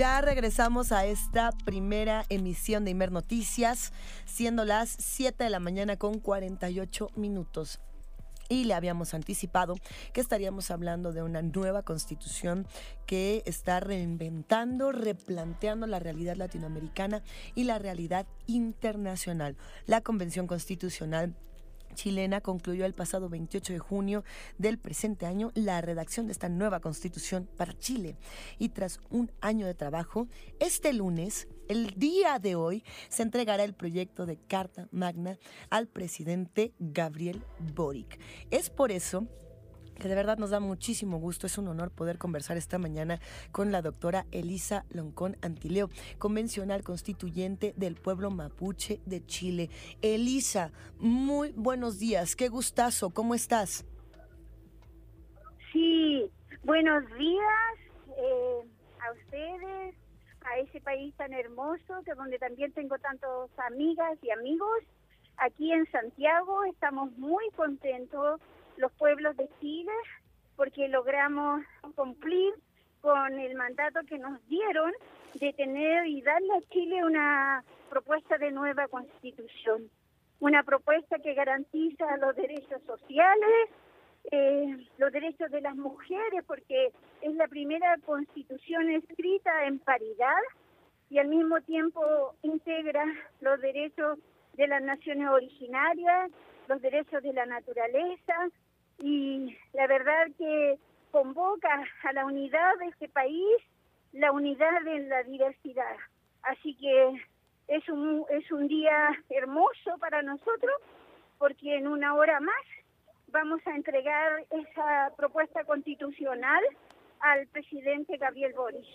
Ya regresamos a esta primera emisión de Imer Noticias, siendo las 7 de la mañana con 48 minutos y le habíamos anticipado que estaríamos hablando de una nueva constitución que está reinventando, replanteando la realidad latinoamericana y la realidad internacional. La Convención Constitucional chilena concluyó el pasado 28 de junio del presente año la redacción de esta nueva constitución para Chile. Y tras un año de trabajo, este lunes, el día de hoy, se entregará el proyecto de Carta Magna al presidente Gabriel Boric. Es por eso que de verdad nos da muchísimo gusto. Es un honor poder conversar esta mañana con la doctora Elisa Loncón Antileo, convencional constituyente del pueblo mapuche de Chile. Elisa, muy buenos días, qué gustazo, ¿cómo estás? Sí, buenos días eh, a ustedes, a ese país tan hermoso, que donde también tengo tantos amigas y amigos. Aquí en Santiago estamos muy contentos los pueblos de Chile porque logramos cumplir con el mandato que nos dieron de tener y darle a Chile una propuesta de nueva constitución, una propuesta que garantiza los derechos sociales, eh, los derechos de las mujeres, porque es la primera constitución escrita en paridad y al mismo tiempo integra los derechos de las naciones originarias, los derechos de la naturaleza, y la verdad que convoca a la unidad de este país, la unidad en la diversidad. Así que es un, es un día hermoso para nosotros porque en una hora más vamos a entregar esa propuesta constitucional al presidente Gabriel Boris.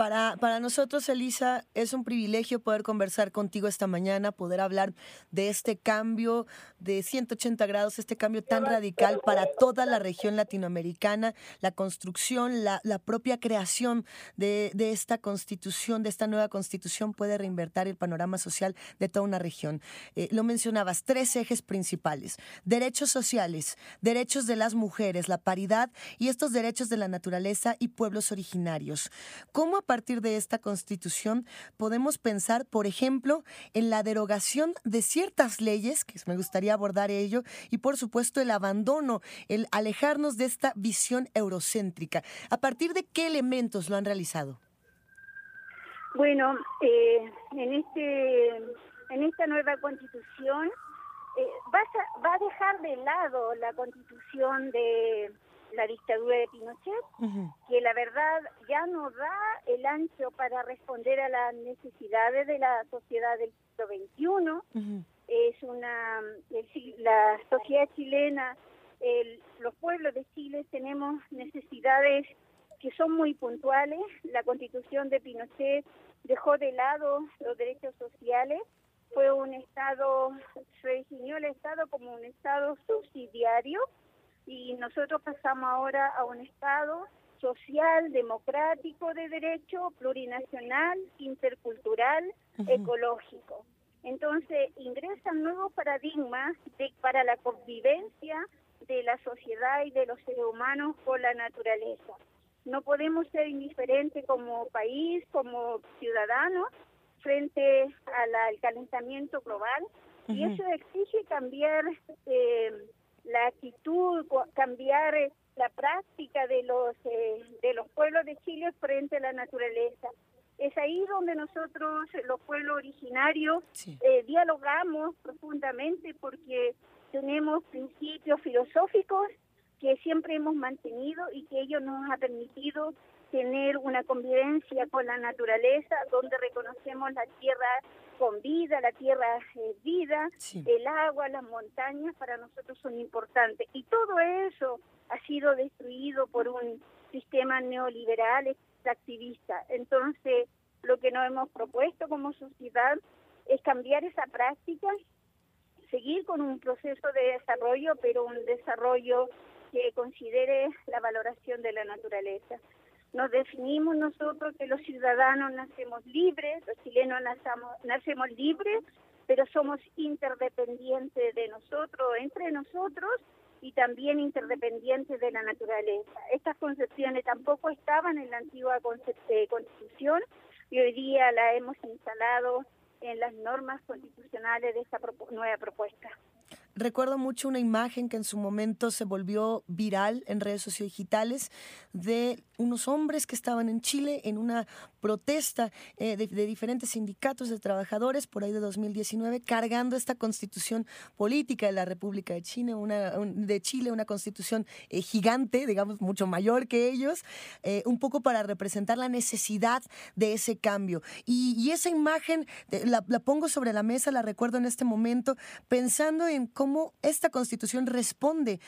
Para, para nosotros, Elisa, es un privilegio poder conversar contigo esta mañana, poder hablar de este cambio de 180 grados, este cambio tan radical para toda la región latinoamericana, la construcción, la, la propia creación de, de, esta constitución, de esta nueva constitución puede reinvertir el panorama social de toda una región. Eh, lo mencionabas, tres ejes principales, derechos sociales, derechos de las mujeres, la paridad y estos derechos de la naturaleza y pueblos originarios. ¿Cómo partir de esta constitución podemos pensar, por ejemplo, en la derogación de ciertas leyes, que me gustaría abordar ello, y por supuesto el abandono, el alejarnos de esta visión eurocéntrica. ¿A partir de qué elementos lo han realizado? Bueno, eh, en, este, en esta nueva constitución eh, va, a, va a dejar de lado la constitución de la dictadura de Pinochet, que la verdad ya no da el ancho para responder a las necesidades de la sociedad del siglo XXI. Es una, la sociedad chilena, los pueblos de Chile tenemos necesidades que son muy puntuales. La constitución de Pinochet dejó de lado los derechos sociales, fue un Estado, se definió el Estado como un Estado subsidiario, y nosotros pasamos ahora a un Estado social, democrático de derecho, plurinacional, intercultural, ecológico. Entonces ingresan nuevos paradigmas de, para la convivencia de la sociedad y de los seres humanos con la naturaleza. No podemos ser indiferentes como país, como ciudadanos, frente al calentamiento global y eso exige cambiar eh, la actitud, cambiar eh, la práctica de los eh, de los pueblos de Chile frente a la naturaleza. Es ahí donde nosotros, los pueblos originarios, eh, dialogamos profundamente porque tenemos principios filosóficos que siempre hemos mantenido y que ellos nos ha permitido tener una convivencia con la naturaleza, donde reconocemos la tierra con vida, la tierra es vida, el agua, las montañas para nosotros son importantes. Y todo eso ha sido destruido por un sistema neoliberal extractivista. Entonces, lo que nos hemos propuesto como sociedad es cambiar esa práctica, seguir con un proceso de desarrollo, pero un desarrollo que considere la valoración de la naturaleza nos definimos nosotros que los ciudadanos nacemos libres, los chilenos nacemos, nacemos libres, pero somos interdependientes de nosotros, entre nosotros y también interdependientes de la naturaleza. Estas concepciones tampoco estaban en la antigua eh, constitución y hoy día la hemos instalado en las normas constitucionales de esta nueva propuesta. Recuerdo mucho una imagen que en su momento se volvió viral en redes sociodigitales de unos hombres que estaban en Chile en una protesta eh, de, diferentes sindicatos de trabajadores por ahí de 2019 cargando esta constitución política de la República de Chile, una, de Chile, una constitución eh, gigante, digamos, mucho mayor que ellos, eh, un poco para representar la necesidad de ese cambio. Y, esa imagen la, la pongo sobre la mesa, la recuerdo en este momento, pensando en cómo esta constitución responde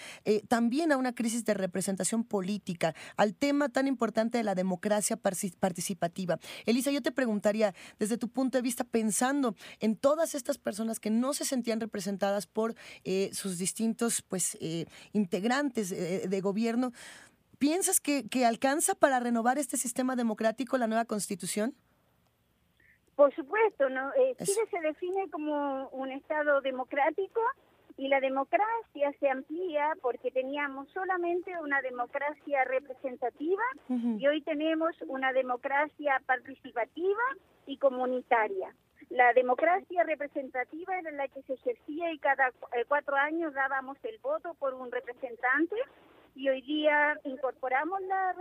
también a una crisis de representación política, al tema tan importante de la democracia participativa. Elisa, yo te preguntaría, desde tu punto de vista, pensando en todas estas personas que no se sentían representadas por eh, sus distintos pues, eh, integrantes de gobierno, ¿piensas que, alcanza para renovar este sistema democrático la nueva constitución? Por supuesto, ¿no? Eh, Chile se define como un Estado democrático y la democracia se amplía porque teníamos solamente una democracia representativa y hoy tenemos una democracia participativa y comunitaria. La democracia representativa era la que se ejercía y cada eh, cuatro años dábamos el voto por un representante y hoy día incorporamos la,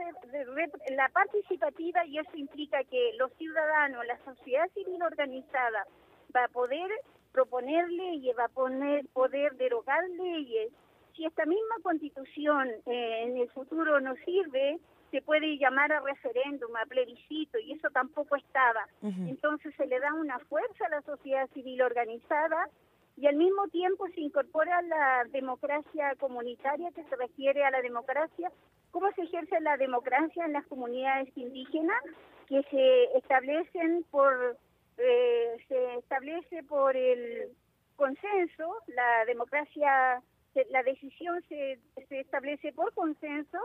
la participativa y eso implica que los ciudadanos, la sociedad civil organizada va a poder proponer leyes, va a poner, poder derogar leyes. Si esta misma constitución eh, en el futuro no sirve, se puede llamar a referéndum, a plebiscito, y eso tampoco estaba. Entonces se le da una fuerza a la sociedad civil organizada y al mismo tiempo se incorpora la democracia comunitaria que se refiere a la democracia, cómo se ejerce la democracia en las comunidades indígenas que se establecen por eh, se establece por el consenso, la democracia, la decisión se, se establece por consenso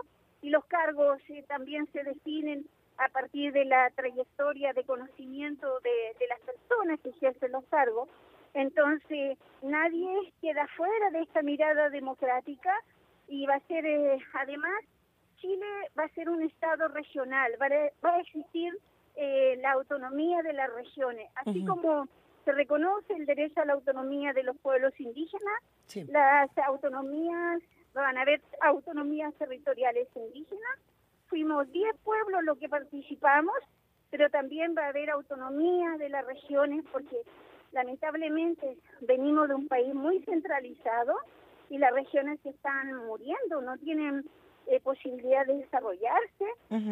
y los cargos eh, también se definen a partir de la trayectoria de conocimiento de, de las personas que ejercen los cargos. Entonces, nadie queda fuera de esta mirada democrática y va a ser, eh, además, Chile va a ser un Estado regional, va va a existir eh, la autonomía de las regiones, así como se reconoce el derecho a la autonomía de los pueblos indígenas, las autonomías, van a haber autonomías territoriales indígenas, fuimos 10 pueblos los que participamos, pero también va a haber autonomía de las regiones porque lamentablemente venimos de un país muy centralizado y las regiones se están muriendo, no tienen eh, posibilidad de desarrollarse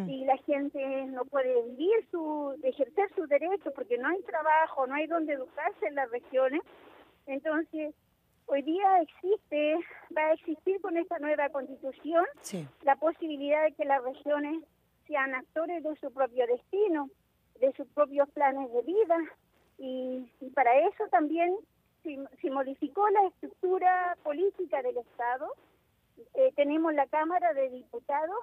y la gente no puede vivir, su ejercer sus derechos porque no hay trabajo, no hay donde educarse en las regiones. Entonces, hoy día existe, va a existir con esta nueva constitución la posibilidad de que las regiones sean actores de su propio destino, de sus propios planes de vida. Y, para eso también se modificó la estructura política del Estado eh, tenemos la Cámara de Diputados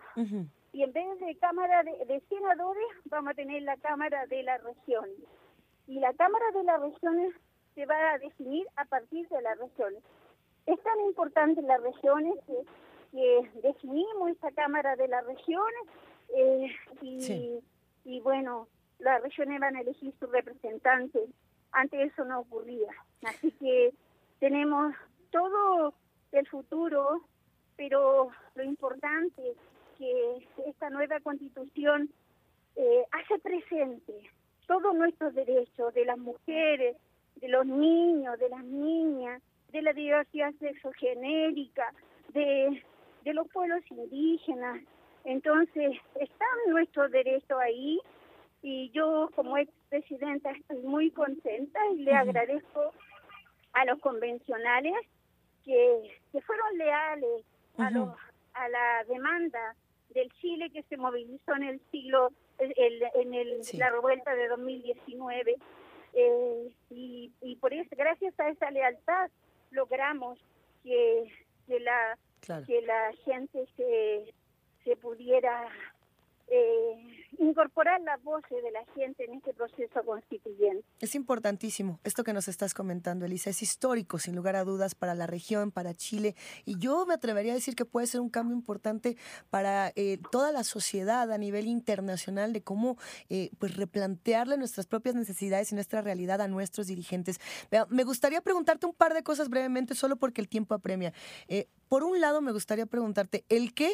y en vez de Cámara de, Senadores vamos a tener la Cámara de las Regiones. Y la Cámara de las Regiones se va a definir a partir de las regiones. Es tan importante las regiones que, definimos esta Cámara de las Regiones eh, y, y bueno, las regiones van a elegir sus representantes. Antes eso no ocurría. Así que tenemos todo el futuro pero lo importante es que esta nueva constitución eh, hace presente todos nuestros derechos de las mujeres, de los niños, de las niñas, de la diversidad sexogenérica, de, de los pueblos indígenas. Entonces, están nuestros derechos ahí y yo como expresidenta estoy muy contenta y le agradezco a los convencionales que, que fueron leales, a, la demanda del Chile que se movilizó en el siglo, en el, la revuelta de 2019. Eh, y, y por eso, gracias a esa lealtad, logramos que, que la, que la gente se, se pudiera eh, incorporar las voces de la gente en este proceso constituyente. Es importantísimo esto que nos estás comentando, Elisa. Es histórico, sin lugar a dudas, para la región, para Chile. Y yo me atrevería a decir que puede ser un cambio importante para eh, toda la sociedad a nivel internacional de cómo eh, pues replantearle nuestras propias necesidades y nuestra realidad a nuestros dirigentes. Me gustaría preguntarte un par de cosas brevemente, solo porque el tiempo apremia. Eh, por un lado, me gustaría preguntarte, ¿el qué?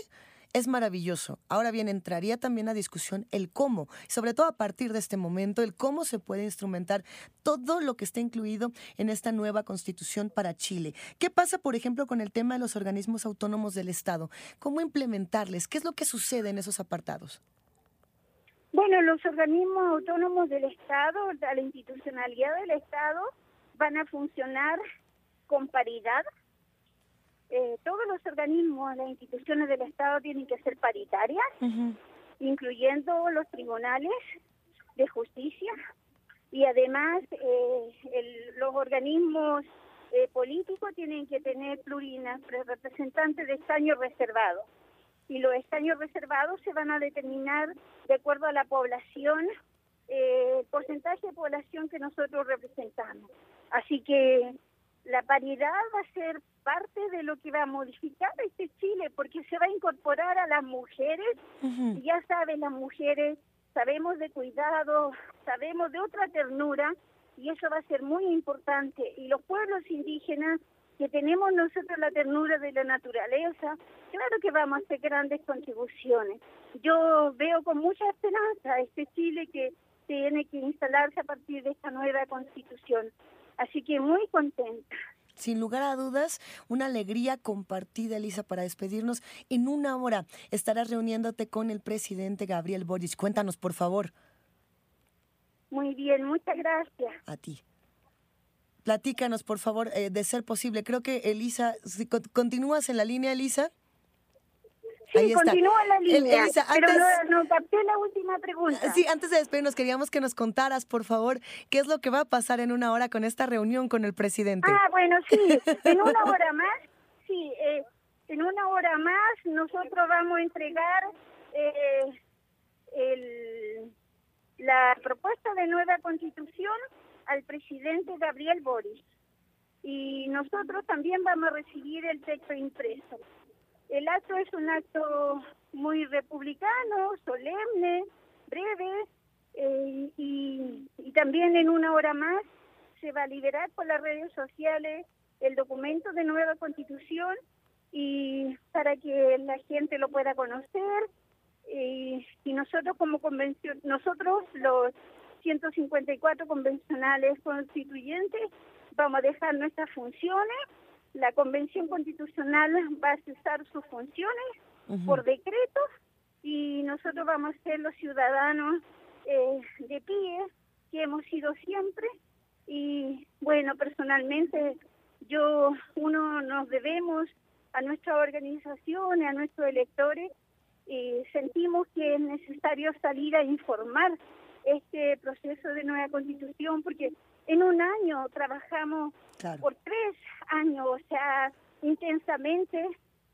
Es maravilloso. Ahora bien, entraría también a discusión el cómo, sobre todo a partir de este momento, el cómo se puede instrumentar todo lo que está incluido en esta nueva constitución para Chile. ¿Qué pasa, por ejemplo, con el tema de los organismos autónomos del Estado? ¿Cómo implementarles? ¿Qué es lo que sucede en esos apartados? Bueno, los organismos autónomos del Estado, la institucionalidad del Estado, van a funcionar con paridad eh, todos los organismos, las instituciones del Estado tienen que ser paritarias, incluyendo los tribunales de justicia y además eh, los organismos eh, políticos tienen que tener plurinas representantes de escaños reservados y los escaños reservados se van a determinar de acuerdo a la población, el porcentaje de población que nosotros representamos. Así que la paridad va a ser parte de lo que va a modificar este Chile, porque se va a incorporar a las mujeres, ya saben, las mujeres sabemos de cuidado, sabemos de otra ternura, y eso va a ser muy importante. Y los pueblos indígenas, que tenemos nosotros la ternura de la naturaleza, claro que vamos a hacer grandes contribuciones. Yo veo con mucha esperanza este Chile que tiene que instalarse a partir de esta nueva constitución. Así que muy contenta. Sin lugar a dudas, una alegría compartida, Elisa, para despedirnos. En una hora estarás reuniéndote con el presidente Gabriel Boric. Cuéntanos, por favor. Muy bien, muchas gracias. A ti. Platícanos, por favor, eh, de ser posible. Creo que Elisa, si continúas en la línea, Elisa. Sí, continúa la línea. pero no, no, capté la última pregunta. Sí, antes de despedirnos, queríamos que nos contaras, por favor, qué es lo que va a pasar en una hora con esta reunión con el presidente. Ah, bueno, sí, en una hora más, sí, eh, en una hora más nosotros vamos a entregar eh, el, la propuesta de nueva constitución al presidente Gabriel Boris. Y nosotros también vamos a recibir el texto impreso. El acto es un acto muy republicano, solemne, breve, eh, y, también en una hora más se va a liberar por las redes sociales el documento de nueva constitución y para que la gente lo pueda conocer y, y nosotros como convención nosotros los 154 convencionales constituyentes vamos a dejar nuestras funciones la Convención Constitucional va a cesar sus funciones por decreto y nosotros vamos a ser los ciudadanos eh, de pie que hemos sido siempre. Y bueno, personalmente yo, uno nos debemos a nuestra organización, a nuestros electores y sentimos que es necesario salir a informar este proceso de nueva constitución porque en un año trabajamos por tres años, o sea, intensamente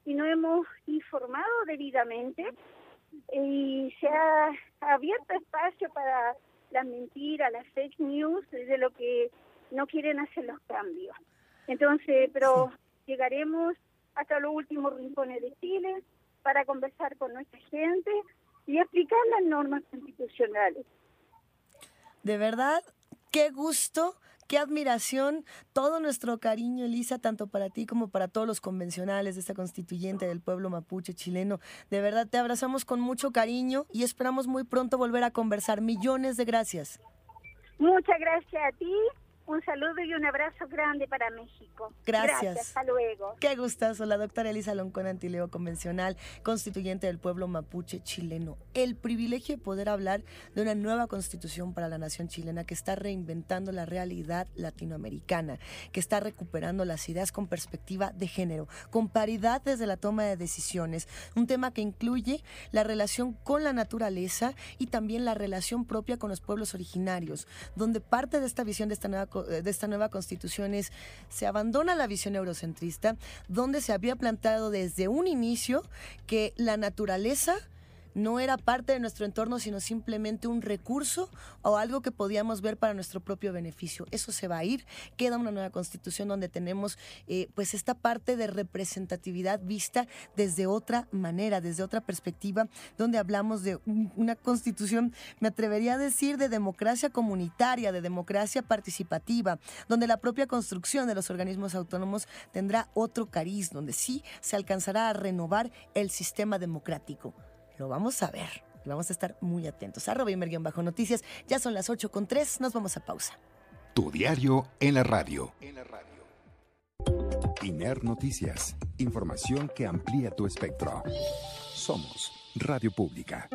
y no hemos informado debidamente y se ha abierto espacio para las mentiras, las fake news, de lo que no quieren hacer los cambios. Entonces, pero llegaremos hasta los últimos rincones de Chile para conversar con nuestra gente y explicar las normas constitucionales. De verdad, qué gusto, qué admiración, todo nuestro cariño, Elisa, tanto para ti como para todos los convencionales de esta constituyente del pueblo mapuche chileno. De verdad te abrazamos con mucho cariño y esperamos muy pronto volver a conversar. Millones de gracias. Muchas gracias a ti un saludo y un abrazo grande para México. Gracias. Hasta luego. Qué gustazo. La doctora Elisa Loncón Antileo, convencional, constituyente del pueblo mapuche chileno. El privilegio de poder hablar de una nueva constitución para la nación chilena que está reinventando la realidad latinoamericana, que está recuperando las ideas con perspectiva de género, con paridad desde la toma de decisiones. Un tema que incluye la relación con la naturaleza y también la relación propia con los pueblos originarios, donde parte de esta visión de esta nueva de esta nueva constitución es, se abandona la visión eurocentrista, donde se había planteado desde un inicio que la naturaleza no era parte de nuestro entorno, sino simplemente un recurso o algo que podíamos ver para nuestro propio beneficio. Eso se va a ir. Queda una nueva constitución donde tenemos eh, pues esta parte de representatividad vista desde otra manera, desde otra perspectiva, donde hablamos de una constitución, me atrevería a decir, de democracia comunitaria, de democracia participativa, donde la propia construcción de los organismos autónomos tendrá otro cariz, donde sí se alcanzará a renovar el sistema democrático. Lo vamos a ver. Vamos a estar muy atentos. Arroba bajo noticias. Ya son las 8 con 3. Nos vamos a pausa. Tu diario en la radio. En la radio. Imer Noticias. Información que amplía tu espectro. Somos Radio Pública.